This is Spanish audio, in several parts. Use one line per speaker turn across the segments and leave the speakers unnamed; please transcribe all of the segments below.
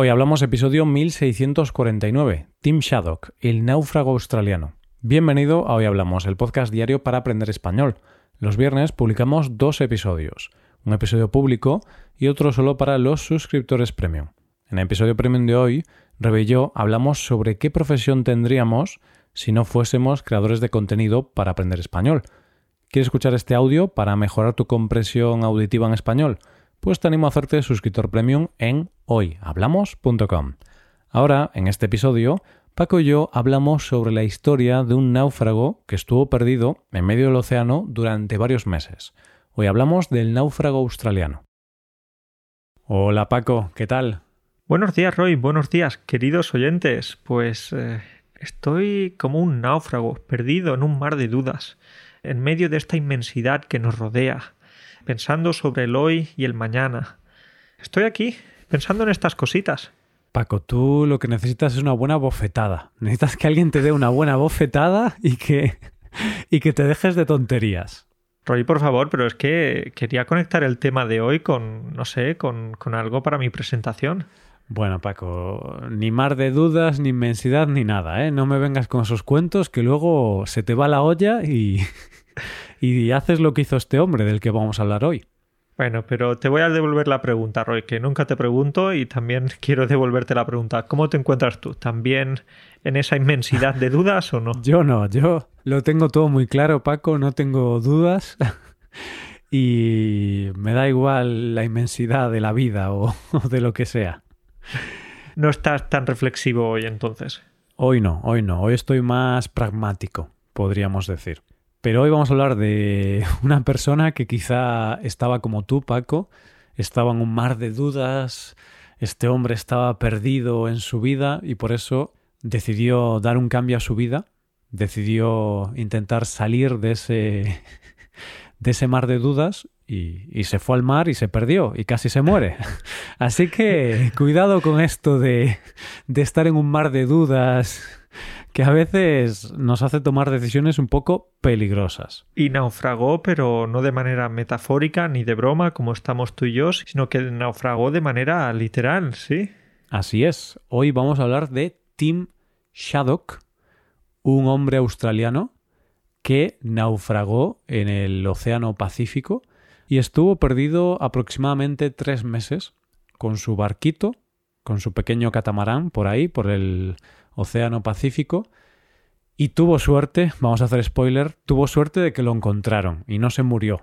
Hoy hablamos episodio 1649, Tim Shaddock, el náufrago australiano. Bienvenido a Hoy Hablamos, el podcast diario para aprender español. Los viernes publicamos dos episodios, un episodio público y otro solo para los suscriptores premium. En el episodio premium de hoy, Rebe hablamos sobre qué profesión tendríamos si no fuésemos creadores de contenido para aprender español. ¿Quieres escuchar este audio para mejorar tu comprensión auditiva en español? Pues te animo a hacerte suscriptor premium en hoyhablamos.com. Ahora, en este episodio, Paco y yo hablamos sobre la historia de un náufrago que estuvo perdido en medio del océano durante varios meses. Hoy hablamos del náufrago australiano. Hola Paco, ¿qué tal?
Buenos días Roy, buenos días queridos oyentes. Pues eh, estoy como un náufrago, perdido en un mar de dudas, en medio de esta inmensidad que nos rodea pensando sobre el hoy y el mañana. Estoy aquí, pensando en estas cositas.
Paco, tú lo que necesitas es una buena bofetada. Necesitas que alguien te dé una buena bofetada y que, y que te dejes de tonterías.
Roy, por favor, pero es que quería conectar el tema de hoy con, no sé, con, con algo para mi presentación.
Bueno, Paco, ni mar de dudas, ni inmensidad, ni nada, ¿eh? No me vengas con esos cuentos que luego se te va la olla y, y haces lo que hizo este hombre del que vamos a hablar hoy.
Bueno, pero te voy a devolver la pregunta, Roy, que nunca te pregunto y también quiero devolverte la pregunta. ¿Cómo te encuentras tú? ¿También en esa inmensidad de dudas o no?
Yo no, yo lo tengo todo muy claro, Paco, no tengo dudas y me da igual la inmensidad de la vida o, o de lo que sea.
No estás tan reflexivo hoy entonces.
Hoy no, hoy no, hoy estoy más pragmático, podríamos decir. Pero hoy vamos a hablar de una persona que quizá estaba como tú, Paco, estaba en un mar de dudas, este hombre estaba perdido en su vida y por eso decidió dar un cambio a su vida, decidió intentar salir de ese, de ese mar de dudas y, se fue al mar y se perdió y casi se muere. Así que cuidado con esto de, de estar en un mar de dudas que a veces nos hace tomar decisiones un poco peligrosas.
Y naufragó, pero no de manera metafórica ni de broma como estamos tú y yo, sino que naufragó de manera literal, ¿sí?
Así es. Hoy vamos a hablar de Tim Shaddock, un hombre australiano que naufragó en el Océano Pacífico y estuvo perdido aproximadamente tres meses con su barquito, con su pequeño catamarán por ahí, por el Océano Pacífico, y tuvo suerte, vamos a hacer spoiler, tuvo suerte de que lo encontraron y no se murió.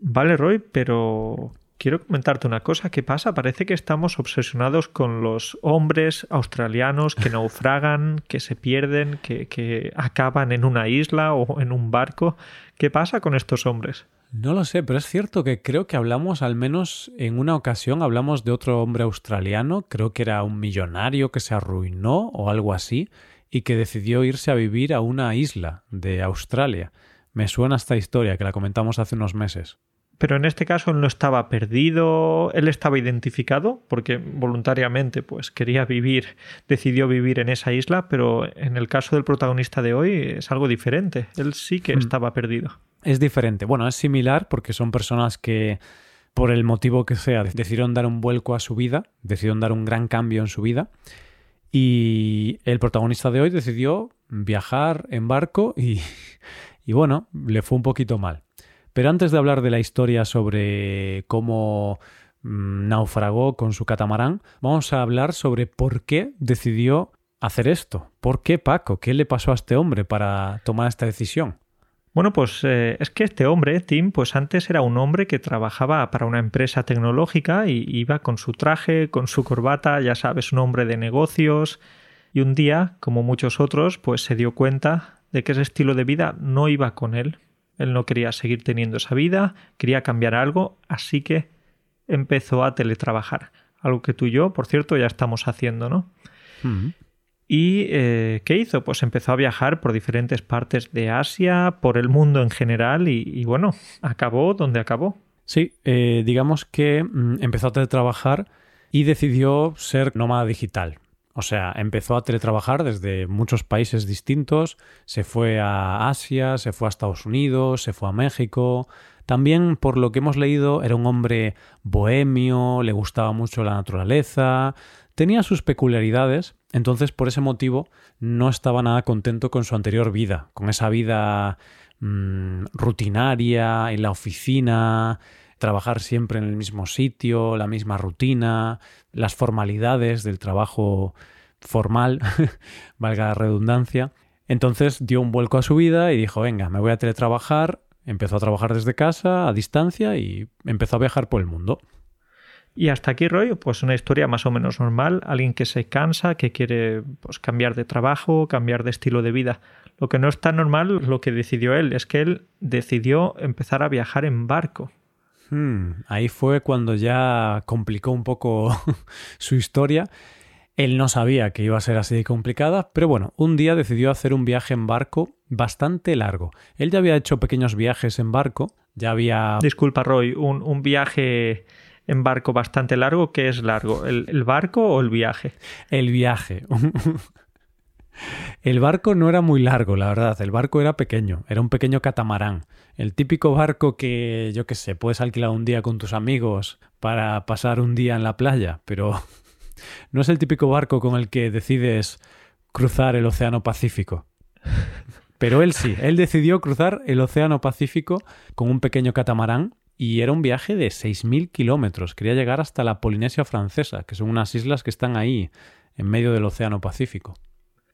Vale, Roy, pero quiero comentarte una cosa. ¿Qué pasa? Parece que estamos obsesionados con los hombres australianos que naufragan, que se pierden, que, que acaban en una isla o en un barco. ¿Qué pasa con estos hombres?
No lo sé, pero es cierto que creo que hablamos, al menos en una ocasión, hablamos de otro hombre australiano, creo que era un millonario que se arruinó o algo así, y que decidió irse a vivir a una isla de Australia. Me suena esta historia que la comentamos hace unos meses.
Pero en este caso él no estaba perdido, él estaba identificado porque voluntariamente pues quería vivir, decidió vivir en esa isla, pero en el caso del protagonista de hoy es algo diferente. Él sí que mm. estaba perdido.
Es diferente. Bueno, es similar porque son personas que por el motivo que sea decidieron dar un vuelco a su vida, decidieron dar un gran cambio en su vida y el protagonista de hoy decidió viajar en barco y, y bueno, le fue un poquito mal. Pero antes de hablar de la historia sobre cómo mm, naufragó con su catamarán, vamos a hablar sobre por qué decidió hacer esto. ¿Por qué Paco? ¿Qué le pasó a este hombre para tomar esta decisión?
Bueno, pues eh, es que este hombre, Tim, pues antes era un hombre que trabajaba para una empresa tecnológica y iba con su traje, con su corbata, ya sabes, un hombre de negocios. Y un día, como muchos otros, pues se dio cuenta de que ese estilo de vida no iba con él. Él no quería seguir teniendo esa vida, quería cambiar algo, así que empezó a teletrabajar. Algo que tú y yo, por cierto, ya estamos haciendo, ¿no? ¿Y eh, qué hizo? Pues empezó a viajar por diferentes partes de Asia, por el mundo en general y, bueno, acabó donde acabó.
Sí, eh, digamos que mm, empezó a teletrabajar y decidió ser nómada digital. O sea, empezó a teletrabajar desde muchos países distintos, se fue a Asia, se fue a Estados Unidos, se fue a México. También, por lo que hemos leído, era un hombre bohemio, le gustaba mucho la naturaleza, tenía sus peculiaridades, entonces por ese motivo no estaba nada contento con su anterior vida, con esa vida mmm, rutinaria, en la oficina, trabajar siempre en el mismo sitio, la misma rutina, las formalidades del trabajo formal, valga la redundancia. Entonces dio un vuelco a su vida y dijo, venga, me voy a teletrabajar, empezó a trabajar desde casa, a distancia, y empezó a viajar por el mundo.
Y hasta aquí, Roy, pues una historia más o menos normal, alguien que se cansa, que quiere pues, cambiar de trabajo, cambiar de estilo de vida. Lo que no es tan normal, lo que decidió él, es que él decidió empezar a viajar en barco.
Hmm, ahí fue cuando ya complicó un poco su historia. Él no sabía que iba a ser así de complicada, pero bueno, un día decidió hacer un viaje en barco bastante largo. Él ya había hecho pequeños viajes en barco, ya había...
Disculpa, Roy, un, un viaje en barco bastante largo, ¿qué es largo? ¿El, barco o el viaje?
El viaje. El barco no era muy largo, la verdad. El barco era pequeño, era un pequeño catamarán. El típico barco que, yo qué sé, puedes alquilar un día con tus amigos para pasar un día en la playa, pero no es el típico barco con el que decides cruzar el Océano Pacífico. Pero él sí, él decidió cruzar el Océano Pacífico con un pequeño catamarán y era un viaje de 6.000 kilómetros. Quería llegar hasta la Polinesia Francesa, que son unas islas que están ahí, en medio del Océano Pacífico.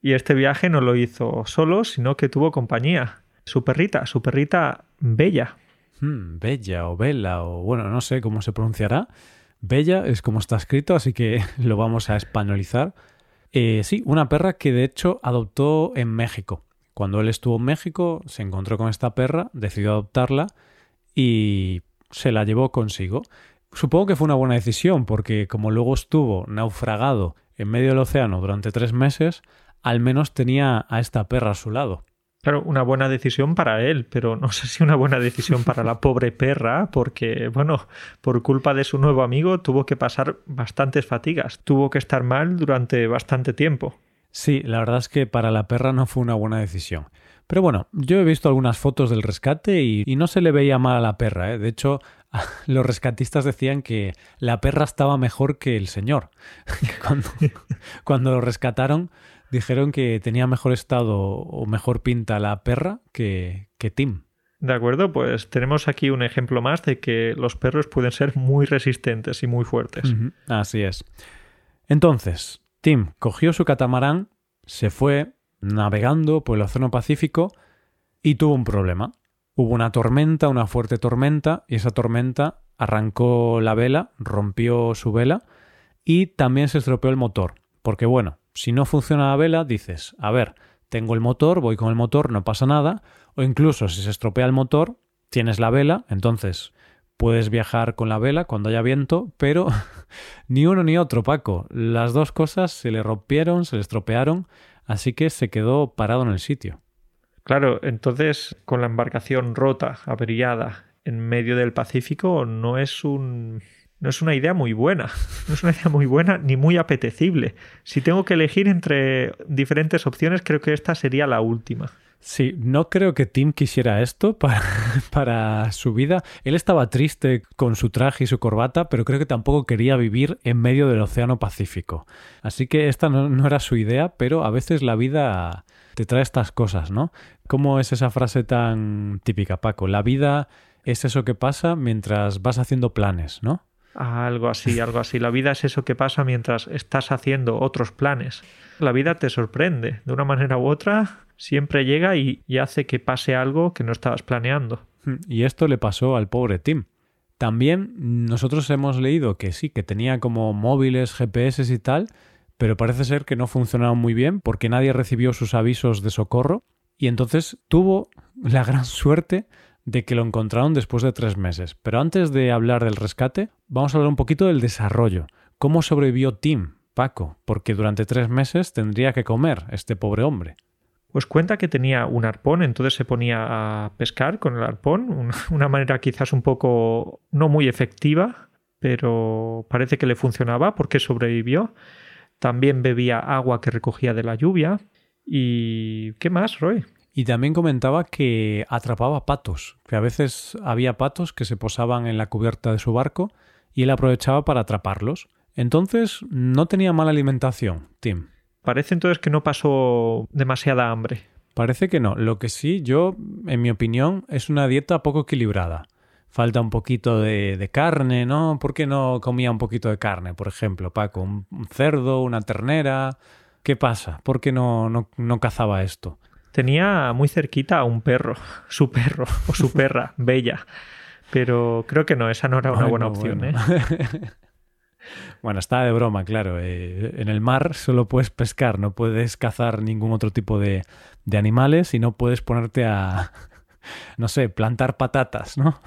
Y este viaje no lo hizo solo, sino que tuvo compañía. Su perrita, su perrita Bella.
Hmm, bella o Bella o bueno, no sé cómo se pronunciará. Bella es como está escrito, así que lo vamos a españolizar. Eh, sí, una perra que de hecho adoptó en México. Cuando él estuvo en México, se encontró con esta perra, decidió adoptarla y se la llevó consigo. Supongo que fue una buena decisión, porque como luego estuvo naufragado en medio del océano durante tres meses, al menos tenía a esta perra a su lado.
Claro, una buena decisión para él, pero no sé si una buena decisión para la pobre perra, porque, bueno, por culpa de su nuevo amigo tuvo que pasar bastantes fatigas, tuvo que estar mal durante bastante tiempo.
Sí, la verdad es que para la perra no fue una buena decisión. Pero bueno, yo he visto algunas fotos del rescate y, no se le veía mal a la perra. ¿eh? De hecho, los rescatistas decían que la perra estaba mejor que el señor. cuando, cuando lo rescataron, dijeron que tenía mejor estado o mejor pinta la perra que, que Tim.
De acuerdo, pues tenemos aquí un ejemplo más de que los perros pueden ser muy resistentes y muy fuertes.
Así es. Entonces, Tim cogió su catamarán, se fue navegando por el Océano Pacífico y tuvo un problema. Hubo una tormenta, una fuerte tormenta, y esa tormenta arrancó la vela, rompió su vela y también se estropeó el motor. Porque bueno, si no funciona la vela, dices, a ver, tengo el motor, voy con el motor, no pasa nada, o incluso si se estropea el motor, tienes la vela, entonces puedes viajar con la vela cuando haya viento, pero ni uno ni otro, Paco. Las dos cosas se le rompieron, se le estropearon, así que se quedó parado en el sitio.
Claro, entonces con la embarcación rota, averiada, en medio del Pacífico, no es un no es una idea muy buena. No es una idea muy buena ni muy apetecible. Si tengo que elegir entre diferentes opciones, creo que esta sería la última.
Sí, no creo que Tim quisiera esto para, para, su vida. Él estaba triste con su traje y su corbata, pero creo que tampoco quería vivir en medio del Océano Pacífico. Así que esta no, no era su idea, pero a veces la vida te trae estas cosas, ¿no? ¿Cómo es esa frase tan típica, Paco? La vida es eso que pasa mientras vas haciendo planes, ¿no?
Algo así, algo así. La vida es eso que pasa mientras estás haciendo otros planes. La vida te sorprende, de una manera u otra, siempre llega y, hace que pase algo que no estabas planeando.
Hmm, y esto le pasó al pobre Tim. También nosotros hemos leído que sí, que tenía como móviles, GPS y tal, pero parece ser que no funcionaron muy bien porque nadie recibió sus avisos de socorro y entonces tuvo la gran suerte de que lo encontraron después de tres meses. Pero antes de hablar del rescate, vamos a hablar un poquito del desarrollo. ¿Cómo sobrevivió Tim, Paco? Porque durante tres meses tendría que comer este pobre hombre.
Pues cuenta que tenía un arpón, entonces se ponía a pescar con el arpón, una manera quizás un poco no muy efectiva, pero parece que le funcionaba porque sobrevivió. También bebía agua que recogía de la lluvia. ¿Y qué más, Roy?
Y también comentaba que atrapaba patos, que a veces había patos que se posaban en la cubierta de su barco y él aprovechaba para atraparlos. Entonces no tenía mala alimentación, Tim.
Parece entonces que no pasó demasiada hambre.
Parece que no. Lo que sí, yo, en mi opinión, es una dieta poco equilibrada. Falta un poquito de, carne, ¿no? ¿Por qué no comía un poquito de carne, por ejemplo, Paco? Un, cerdo, una ternera. ¿Qué pasa? ¿Por qué no, no, no cazaba esto?
Tenía muy cerquita a un perro, su perro o su perra, Bella. Pero creo que no, esa no era una buena opción. ¿eh?
Bueno, está de broma, claro. Eh, en el mar solo puedes pescar, no puedes cazar ningún otro tipo de, de animales y no puedes ponerte a, no sé, plantar patatas, ¿no?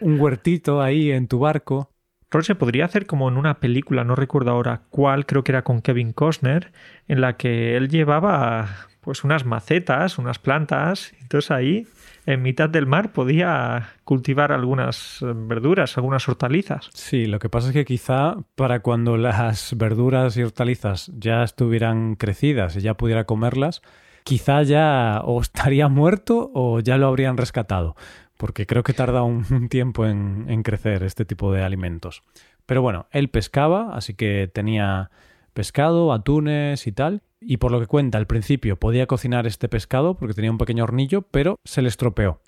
Un huertito ahí en tu barco.
Rol se podría hacer como en una película, no recuerdo ahora cuál, creo que era con Kevin Costner, en la que él llevaba pues unas macetas, unas plantas, entonces ahí en mitad del mar podía cultivar algunas eh, verduras, algunas hortalizas.
Sí, lo que pasa es que quizá para cuando las verduras y hortalizas ya estuvieran crecidas y ya pudiera comerlas, quizá ya o estaría muerto o ya lo habrían rescatado, porque creo que tarda un, tiempo en, en crecer este tipo de alimentos. Pero bueno, él pescaba, así que tenía pescado, atunes y tal. Y por lo que cuenta, al principio podía cocinar este pescado porque tenía un pequeño hornillo, pero se le estropeó.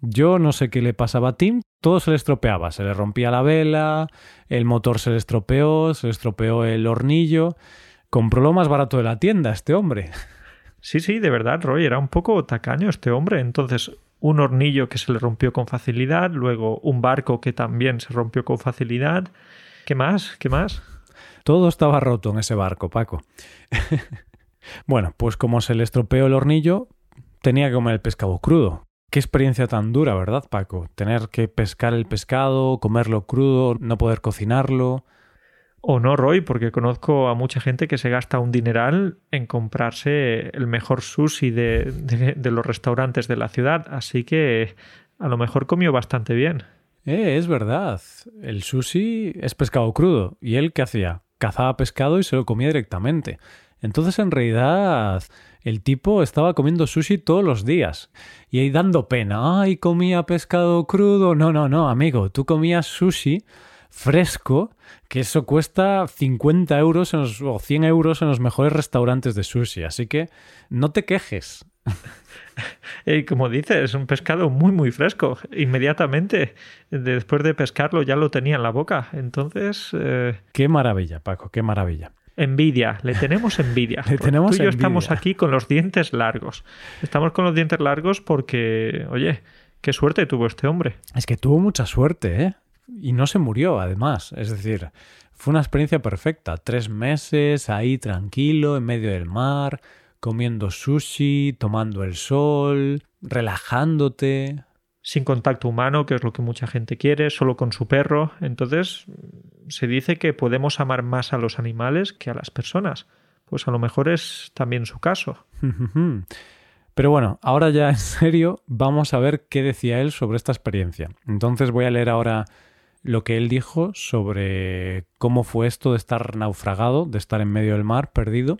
Yo no sé qué le pasaba a Tim, todo se le estropeaba, se le rompía la vela, el motor se le estropeó, se le estropeó el hornillo. Compró lo más barato de la tienda este hombre.
Sí, sí, de verdad, Roy, era un poco tacaño este hombre. Entonces, un hornillo que se le rompió con facilidad, luego un barco que también se rompió con facilidad. ¿Qué más? ¿Qué más?
Todo estaba roto en ese barco, Paco. bueno, pues como se le estropeó el hornillo, tenía que comer el pescado crudo. Qué experiencia tan dura, ¿verdad, Paco? Tener que pescar el pescado, comerlo crudo, no poder cocinarlo.
O no, Roy, porque conozco a mucha gente que se gasta un dineral en comprarse el mejor sushi de, de los restaurantes de la ciudad, así que a lo mejor comió bastante bien.
Eh, es verdad. El sushi es pescado crudo. ¿Y él qué hacía? Cazaba pescado y se lo comía directamente. Entonces, en realidad, el tipo estaba comiendo sushi todos los días. Y ahí dando pena. Ay, comía pescado crudo. No, no, no, amigo. Tú comías sushi fresco, que eso cuesta 50 euros o 100 euros en los mejores restaurantes de sushi. Así que no te quejes.
Y como dices, es un pescado muy, muy fresco. Inmediatamente, después de pescarlo, ya lo tenía en la boca. Entonces. Eh,
qué maravilla, Paco, qué maravilla.
Envidia, le tenemos envidia. le tenemos tú y yo estamos aquí con los dientes largos. Estamos con los dientes largos porque, oye, qué suerte tuvo este hombre.
Es que tuvo mucha suerte, ¿eh? Y no se murió, además. Es decir, fue una experiencia perfecta. Tres meses ahí tranquilo, en medio del mar, comiendo sushi, tomando el sol, relajándote.
Sin contacto humano, que es lo que mucha gente quiere, solo con su perro. Entonces, se dice que podemos amar más a los animales que a las personas. Pues a lo mejor es también su caso.
Pero bueno, ahora ya en serio, vamos a ver qué decía él sobre esta experiencia. Entonces voy a leer ahora lo que él dijo sobre cómo fue esto de estar naufragado, de estar en medio del mar, perdido,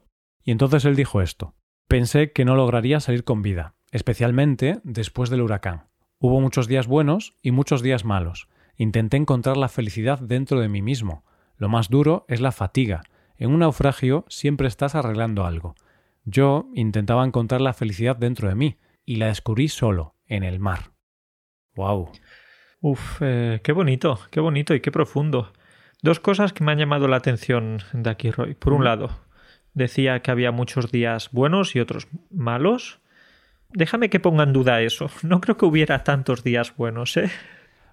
y entonces él dijo esto. Pensé que no lograría salir con vida, especialmente después del huracán. Hubo muchos días buenos y muchos días malos. Intenté encontrar la felicidad dentro de mí mismo. Lo más duro es la fatiga. En un naufragio siempre estás arreglando algo. Yo intentaba encontrar la felicidad dentro de mí y la descubrí solo, en el mar. ¡Wow!
Uf, eh, qué bonito, qué bonito y qué profundo. Dos cosas que me han llamado la atención de aquí, Roy. Por un lado, decía que había muchos días buenos y otros malos. Déjame que ponga en duda eso. No creo que hubiera tantos días buenos, ¿eh?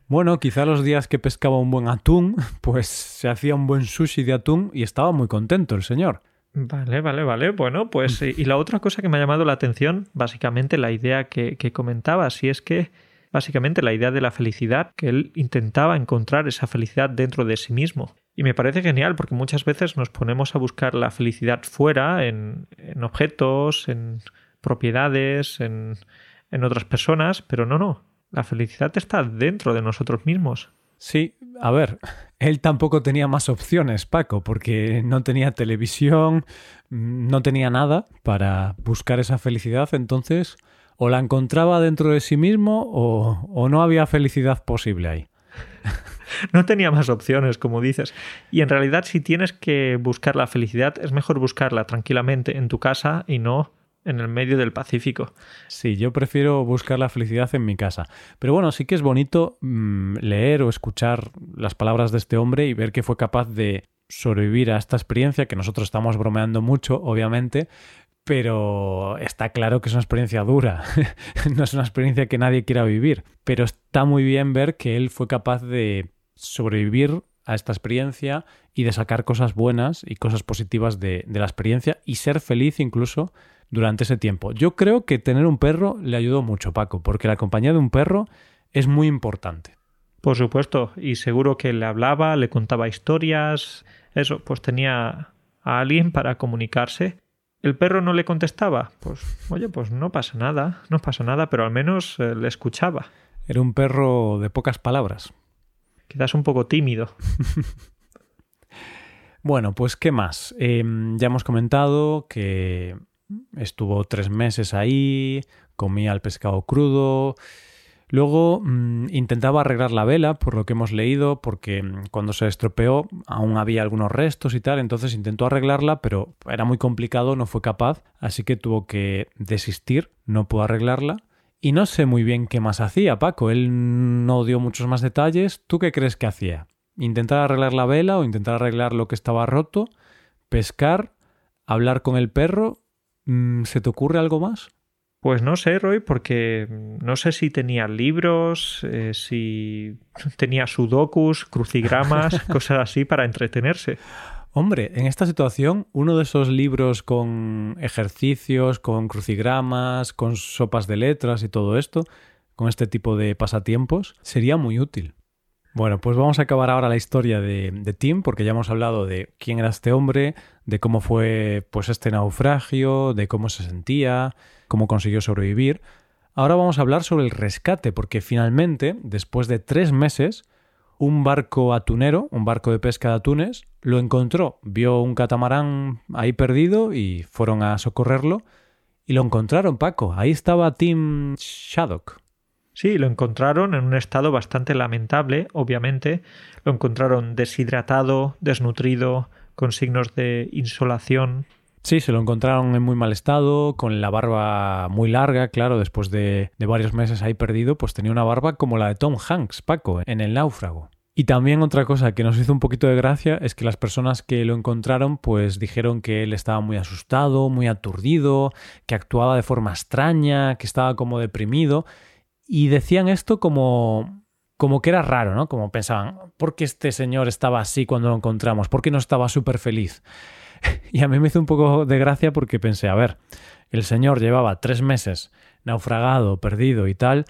Bueno, quizá los días que pescaba un buen atún, pues se hacía un buen sushi de atún y estaba muy contento el señor.
Vale, vale, vale. Bueno, pues y la otra cosa que me ha llamado la atención, básicamente la idea que, que comentaba, si es que básicamente la idea de la felicidad, que él intentaba encontrar esa felicidad dentro de sí mismo. Y me parece genial porque muchas veces nos ponemos a buscar la felicidad fuera, en, objetos, en propiedades, en, en otras personas, pero no, no. La felicidad está dentro de nosotros mismos.
Sí, a ver, él tampoco tenía más opciones, Paco, porque no tenía televisión, no tenía nada para buscar esa felicidad, entonces o la encontraba dentro de sí mismo o, o no había felicidad posible ahí.
no tenía más opciones, como dices. Y en realidad, si tienes que buscar la felicidad, es mejor buscarla tranquilamente en tu casa y no en el medio del Pacífico.
Sí, yo prefiero buscar la felicidad en mi casa. Pero bueno, sí que es bonito mm, leer o escuchar las palabras de este hombre y ver que fue capaz de sobrevivir a esta experiencia, que nosotros estamos bromeando mucho, obviamente, pero está claro que es una experiencia dura, no es una experiencia que nadie quiera vivir, pero está muy bien ver que él fue capaz de sobrevivir a esta experiencia y de sacar cosas buenas y cosas positivas de, la experiencia y ser feliz incluso durante ese tiempo. Yo creo que tener un perro le ayudó mucho, Paco, porque la compañía de un perro es muy importante.
Por supuesto, y seguro que le hablaba, le contaba historias, eso, pues tenía a alguien para comunicarse. El perro no le contestaba, pues oye, pues no pasa nada, no pasa nada, pero al menos eh, le escuchaba.
Era un perro de pocas palabras.
Quizás un poco tímido.
bueno, pues ¿qué más? Em, ya hemos comentado que estuvo tres meses ahí, comía el pescado crudo, Luego mmm, intentaba arreglar la vela, por lo que hemos leído, porque mm, cuando se estropeó aún había algunos restos y tal, entonces intentó arreglarla, pero era muy complicado, no fue capaz, así que tuvo que desistir, no pudo arreglarla. Y no sé muy bien qué más hacía, Paco, él no dio muchos más detalles, ¿tú qué crees que hacía? ¿Intentar arreglar la vela o intentar arreglar lo que estaba roto? ¿Pescar? ¿Hablar con el perro? Mm, ¿Se te ocurre algo más?
Pues no sé, Roy, porque no sé si tenía libros, eh, si tenía sudokus, crucigramas, cosas así para entretenerse.
Hombre, en esta situación, uno de esos libros con ejercicios, con crucigramas, con sopas de letras y todo esto, con este tipo de pasatiempos, sería muy útil. Bueno, pues vamos a acabar ahora la historia de, Tim, porque ya hemos hablado de quién era este hombre, de cómo fue pues este naufragio, de cómo se sentía, cómo consiguió sobrevivir. Ahora vamos a hablar sobre el rescate, porque finalmente, después de tres meses, un barco atunero, un barco de pesca de atunes, lo encontró, vio un catamarán ahí perdido y fueron a socorrerlo. Y lo encontraron, Paco. Ahí estaba Tim Shaddock.
Sí, lo encontraron en un estado bastante lamentable, obviamente. Lo encontraron deshidratado, desnutrido, con signos de insolación.
Sí, se lo encontraron en muy mal estado, con la barba muy larga, claro, después de, de varios meses ahí perdido, pues tenía una barba como la de Tom Hanks, Paco, en el náufrago. Y también otra cosa que nos hizo un poquito de gracia es que las personas que lo encontraron pues dijeron que él estaba muy asustado, muy aturdido, que actuaba de forma extraña, que estaba como deprimido y decían esto como como que era raro, ¿no? Como pensaban, ¿por qué este señor estaba así cuando lo encontramos? ¿Por qué no estaba súper feliz? y a mí me hizo un poco de gracia porque pensé, a ver, el señor llevaba tres meses naufragado, perdido y tal.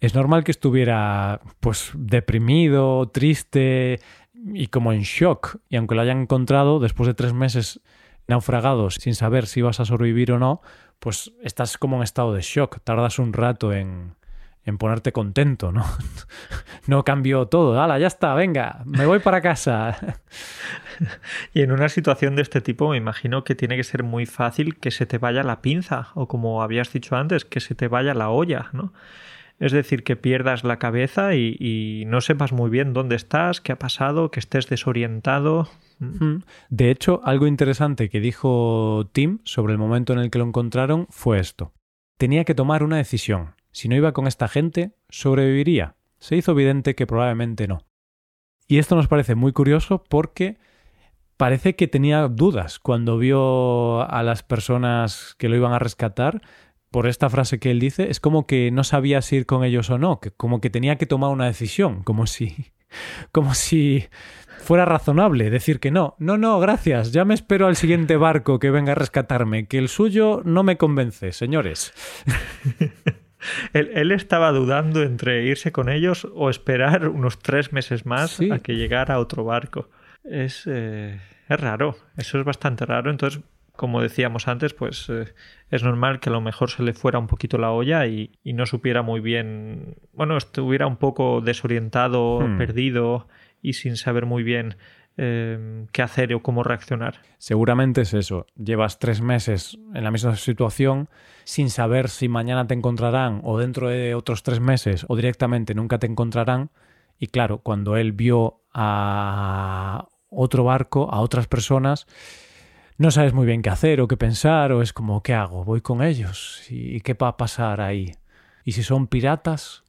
Es normal que estuviera, pues, deprimido, triste y como en shock. Y aunque lo hayan encontrado después de tres meses naufragados sin saber si vas a sobrevivir o no, pues estás como en estado de shock. Tardas un rato en, en ponerte contento, ¿no? No cambió todo. ¡Hala, ya está! Venga, me voy para casa.
Y en una situación de este tipo me imagino que tiene que ser muy fácil que se te vaya la pinza o como habías dicho antes, que se te vaya la olla, ¿no? Es decir, que pierdas la cabeza y, y no sepas muy bien dónde estás, qué ha pasado, que estés desorientado.
De hecho, algo interesante que dijo Tim sobre el momento en el que lo encontraron fue esto. Tenía que tomar una decisión si no iba con esta gente, ¿sobreviviría? Se hizo evidente que probablemente no. Y esto nos parece muy curioso porque parece que tenía dudas cuando vio a las personas que lo iban a rescatar. Por esta frase que él dice, es como que no sabía si ir con ellos o no, que como que tenía que tomar una decisión, como si como si fuera razonable decir que no. No, no, gracias. Ya me espero al siguiente barco que venga a rescatarme, que el suyo no me convence, señores.
Él, estaba dudando entre irse con ellos o esperar unos tres meses más a que llegara otro barco. Es, eh, es raro, eso es bastante raro. Entonces, como decíamos antes, pues eh, es normal que a lo mejor se le fuera un poquito la olla y, no supiera muy bien, bueno, estuviera un poco desorientado, hmm. perdido y sin saber muy bien eh, qué hacer o cómo reaccionar.
Seguramente es eso. Llevas tres meses en la misma situación sin saber si mañana te encontrarán o dentro de otros tres meses o directamente nunca te encontrarán Y claro, cuando él vio a otro barco, a otras personas, no sabes muy bien qué hacer o qué pensar, o es como, ¿qué hago? ¿Voy con ellos? ¿Y qué va a pasar ahí? ¿Y si son piratas?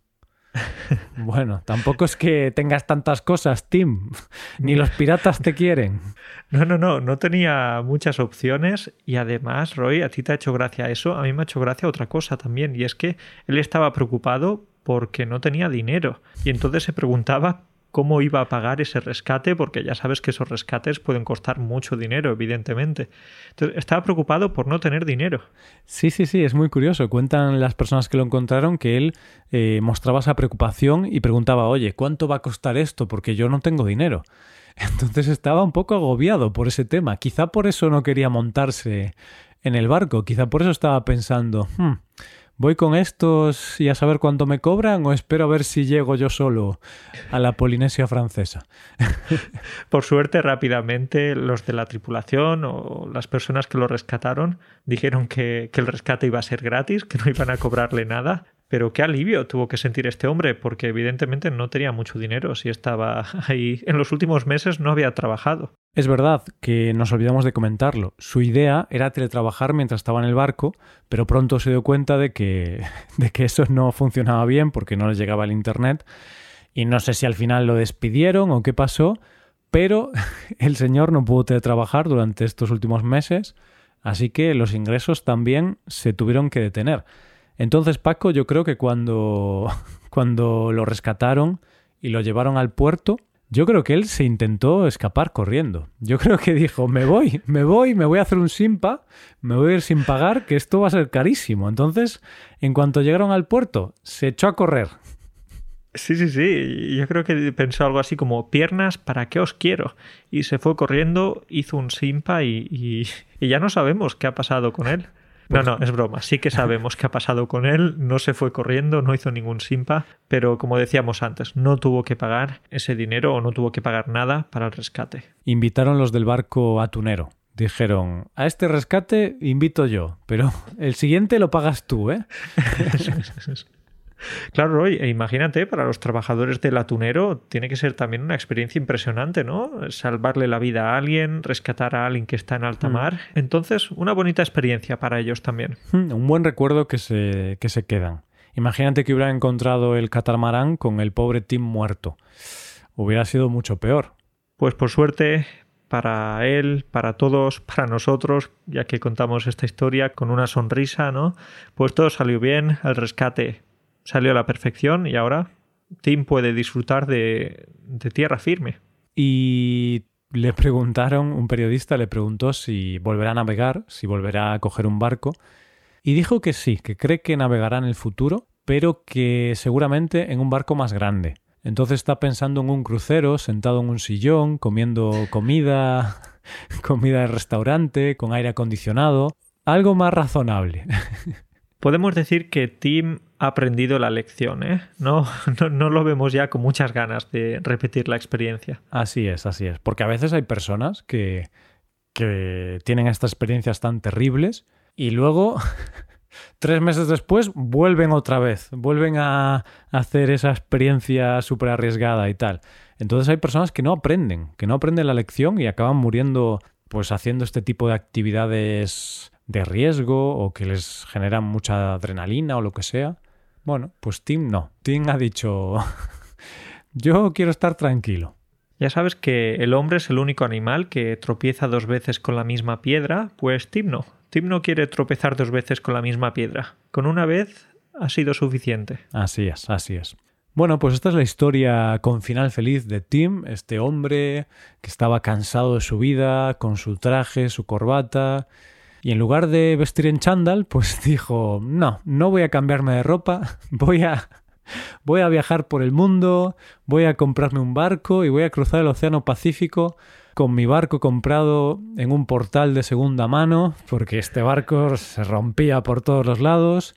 Bueno, tampoco es que tengas tantas cosas, Tim. Ni los piratas te quieren.
No, no, no, no tenía muchas opciones y además, Roy, a ti te ha hecho gracia eso, a mí me ha hecho gracia otra cosa también, y es que él estaba preocupado porque no tenía dinero y entonces se preguntaba cómo iba a pagar ese rescate, porque ya sabes que esos rescates pueden costar mucho dinero, evidentemente. Entonces, estaba preocupado por no tener dinero.
Sí, sí, sí, es muy curioso. Cuentan las personas que lo encontraron que él eh, mostraba esa preocupación y preguntaba, oye, ¿cuánto va a costar esto? Porque yo no tengo dinero. Entonces estaba un poco agobiado por ese tema. Quizá por eso no quería montarse en el barco, quizá por eso estaba pensando, hmm, ¿Voy con estos y a saber cuánto me cobran o espero a ver si llego yo solo a la Polinesia francesa?
Por suerte, rápidamente los de la tripulación o las personas que lo rescataron dijeron que, que el rescate iba a ser gratis, que no iban a cobrarle nada. Pero qué alivio tuvo que sentir este hombre, porque evidentemente no tenía mucho dinero si estaba ahí. En los últimos meses no había trabajado.
Es verdad que nos olvidamos de comentarlo. Su idea era teletrabajar mientras estaba en el barco, pero pronto se dio cuenta de que, de que eso no funcionaba bien porque no le llegaba el internet. Y no sé si al final lo despidieron o qué pasó, pero el señor no pudo teletrabajar durante estos últimos meses, así que los ingresos también se tuvieron que detener. Entonces, Paco, yo creo que cuando, cuando lo rescataron y lo llevaron al puerto, yo creo que él se intentó escapar corriendo. Yo creo que dijo, me voy, me voy, me voy a hacer un simpa, me voy a ir sin pagar, que esto va a ser carísimo. Entonces, en cuanto llegaron al puerto, se echó a correr.
Sí, sí, sí. Yo creo que pensó algo así como piernas, ¿para qué os quiero? Y se fue corriendo, hizo un simpa y, y ya no sabemos qué ha pasado con él. No, no, es broma. Sí que sabemos qué ha pasado con él. No se fue corriendo, no hizo ningún simpa, pero como decíamos antes, no tuvo que pagar ese dinero o no tuvo que pagar nada para el rescate.
Invitaron los del barco atunero. Dijeron, a este rescate invito yo, pero el siguiente lo pagas tú, ¿eh?
Claro, Roy, e imagínate, para los trabajadores del atunero tiene que ser también una experiencia impresionante, ¿no? Salvarle la vida a alguien, rescatar a alguien que está en alta mm. mar. Entonces, una bonita experiencia para ellos también.
Mm, un buen recuerdo que se, que se quedan. Imagínate que hubiera encontrado el catamarán con el pobre Tim muerto. Hubiera sido mucho peor.
Pues por suerte, para él, para todos, para nosotros, ya que contamos esta historia con una sonrisa, ¿no? Pues todo salió bien, el rescate salió a la perfección y ahora Tim puede disfrutar de, tierra firme.
Y le preguntaron, un periodista le preguntó si volverá a navegar, si volverá a coger un barco, y dijo que sí, que cree que navegará en el futuro, pero que seguramente en un barco más grande. Entonces está pensando en un crucero, sentado en un sillón, comiendo comida, comida de restaurante, con aire acondicionado, algo más razonable.
Podemos decir que Tim ha aprendido la lección, ¿eh? No, no, lo vemos ya con muchas ganas de repetir la experiencia.
Así es, así es. Porque a veces hay personas que, que tienen estas experiencias tan terribles y luego, tres meses después, vuelven otra vez, vuelven a hacer esa experiencia súper arriesgada y tal. Entonces hay personas que no aprenden, que no aprenden la lección y acaban muriendo pues haciendo este tipo de actividades de riesgo o que les generan mucha adrenalina o lo que sea. Bueno, pues Tim no. Tim ha dicho, yo quiero estar tranquilo.
Ya sabes que el hombre es el único animal que tropieza dos veces con la misma piedra, pues Tim no. Tim no quiere tropezar dos veces con la misma piedra. Con una vez ha sido suficiente.
Así es, así es. Bueno, pues esta es la historia con final feliz de Tim, este hombre que estaba cansado de su vida, con su traje, su corbata, y en lugar de vestir en chándal, pues dijo, no, no voy a cambiarme de ropa, voy a, voy a viajar por el mundo, voy a comprarme un barco y voy a cruzar el Océano Pacífico con mi barco comprado en un portal de segunda mano, porque este barco se rompía por todos los lados,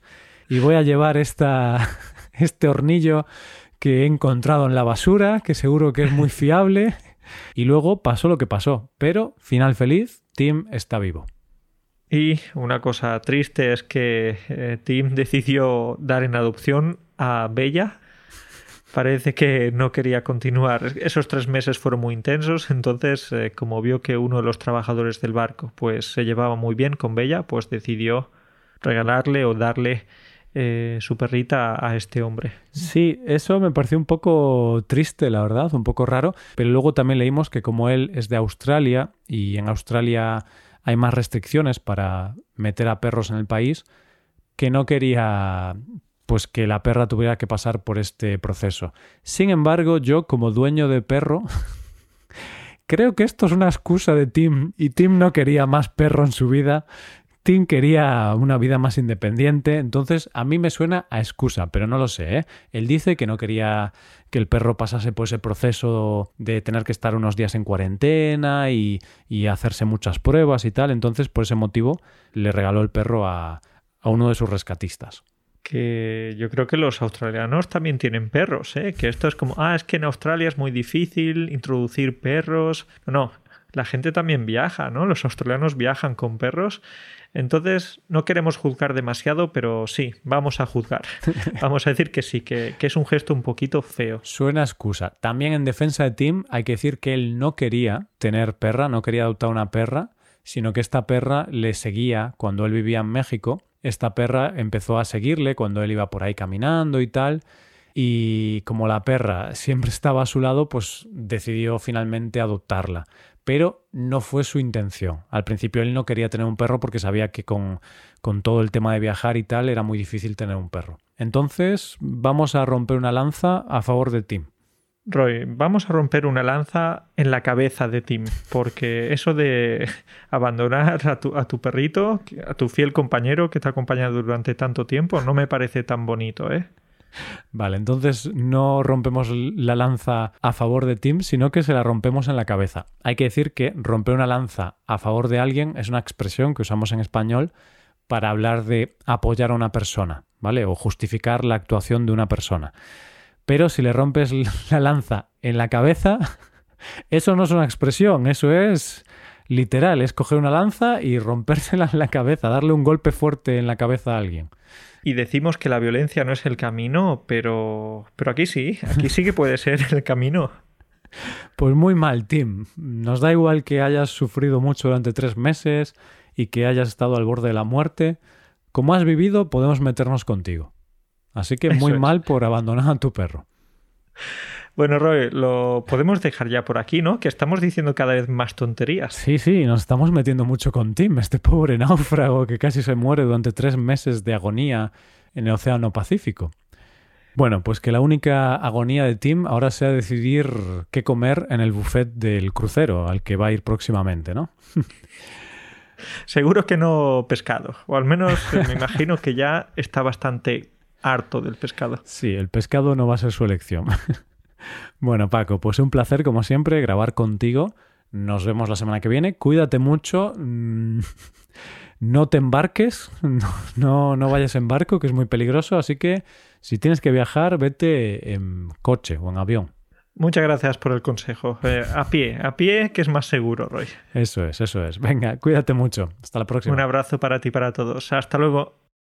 y voy a llevar esta, este hornillo que he encontrado en la basura, que seguro que es muy fiable, y luego pasó lo que pasó, pero final feliz, Tim está vivo.
Y una cosa triste es que eh, Tim decidió dar en adopción a Bella parece que no quería continuar. Esos tres meses fueron muy intensos, entonces eh, como vio que uno de los trabajadores del barco pues se llevaba muy bien con Bella, pues decidió regalarle o darle eh, su perrita a este hombre.
Sí, eso me pareció un poco triste, la verdad, un poco raro, pero luego también leímos que como él es de Australia y en Australia hay más restricciones para meter a perros en el país, que no quería pues que la perra tuviera que pasar por este proceso. Sin embargo, yo como dueño de perro, creo que esto es una excusa de Tim y Tim no quería más perro en su vida. Tim quería una vida más independiente, entonces a mí me suena a excusa, pero no lo sé. ¿eh? Él dice que no quería que el perro pasase por ese proceso de tener que estar unos días en cuarentena y, y hacerse muchas pruebas y tal, entonces por ese motivo le regaló el perro a, a uno de sus rescatistas
que yo creo que los australianos también tienen perros, ¿eh? que esto es como, ah, es que en Australia es muy difícil introducir perros. No, no, la gente también viaja, ¿no? Los australianos viajan con perros. Entonces, no queremos juzgar demasiado, pero sí, vamos a juzgar. Vamos a decir que sí, que, que, es un gesto un poquito feo.
Suena excusa. También en defensa de Tim hay que decir que él no quería tener perra, no quería adoptar una perra, sino que esta perra le seguía cuando él vivía en México esta perra empezó a seguirle cuando él iba por ahí caminando y tal. Y como la perra siempre estaba a su lado, pues decidió finalmente adoptarla. Pero no fue su intención. Al principio él no quería tener un perro porque sabía que con, con todo el tema de viajar y tal era muy difícil tener un perro. Entonces vamos a romper una lanza a favor de Tim.
Roy, vamos a romper una lanza en la cabeza de Tim, porque eso de abandonar a tu, a tu, perrito, a tu fiel compañero que te ha acompañado durante tanto tiempo, no me parece tan bonito, ¿eh?
Vale, entonces no rompemos la lanza a favor de Tim, sino que se la rompemos en la cabeza. Hay que decir que romper una lanza a favor de alguien es una expresión que usamos en español para hablar de apoyar a una persona, ¿vale? O justificar la actuación de una persona. Pero si le rompes la lanza en la cabeza, eso no es una expresión, eso es literal, es coger una lanza y rompérsela en la cabeza, darle un golpe fuerte en la cabeza a alguien.
Y decimos que la violencia no es el camino, pero, pero aquí sí, aquí sí que puede ser el camino.
Pues muy mal, Tim. Nos da igual que hayas sufrido mucho durante tres meses y que hayas estado al borde de la muerte. Como has vivido, podemos meternos contigo. Así que muy mal por abandonar a tu perro.
Bueno, Roy, lo podemos dejar ya por aquí, ¿no? Que estamos diciendo cada vez más tonterías.
Sí, sí, nos estamos metiendo mucho con Tim, este pobre náufrago que casi se muere durante tres meses de agonía en el Océano Pacífico. Bueno, pues que la única agonía de Tim ahora sea decidir qué comer en el buffet del crucero al que va a ir próximamente, ¿no?
Seguro que no pescado, o al menos me imagino que ya está bastante harto del pescado.
Sí, el pescado no va a ser su elección. bueno, Paco, pues un placer como siempre grabar contigo. Nos vemos la semana que viene. Cuídate mucho. Mm, no te embarques, no, no, vayas en barco, que es muy peligroso. Así que si tienes que viajar, vete en coche o en avión.
Muchas gracias por el consejo. Eh, a pie, a pie, que es más seguro, Roy.
Eso es, eso es. Venga, cuídate mucho. Hasta la próxima.
Un abrazo para ti y para todos. Hasta luego.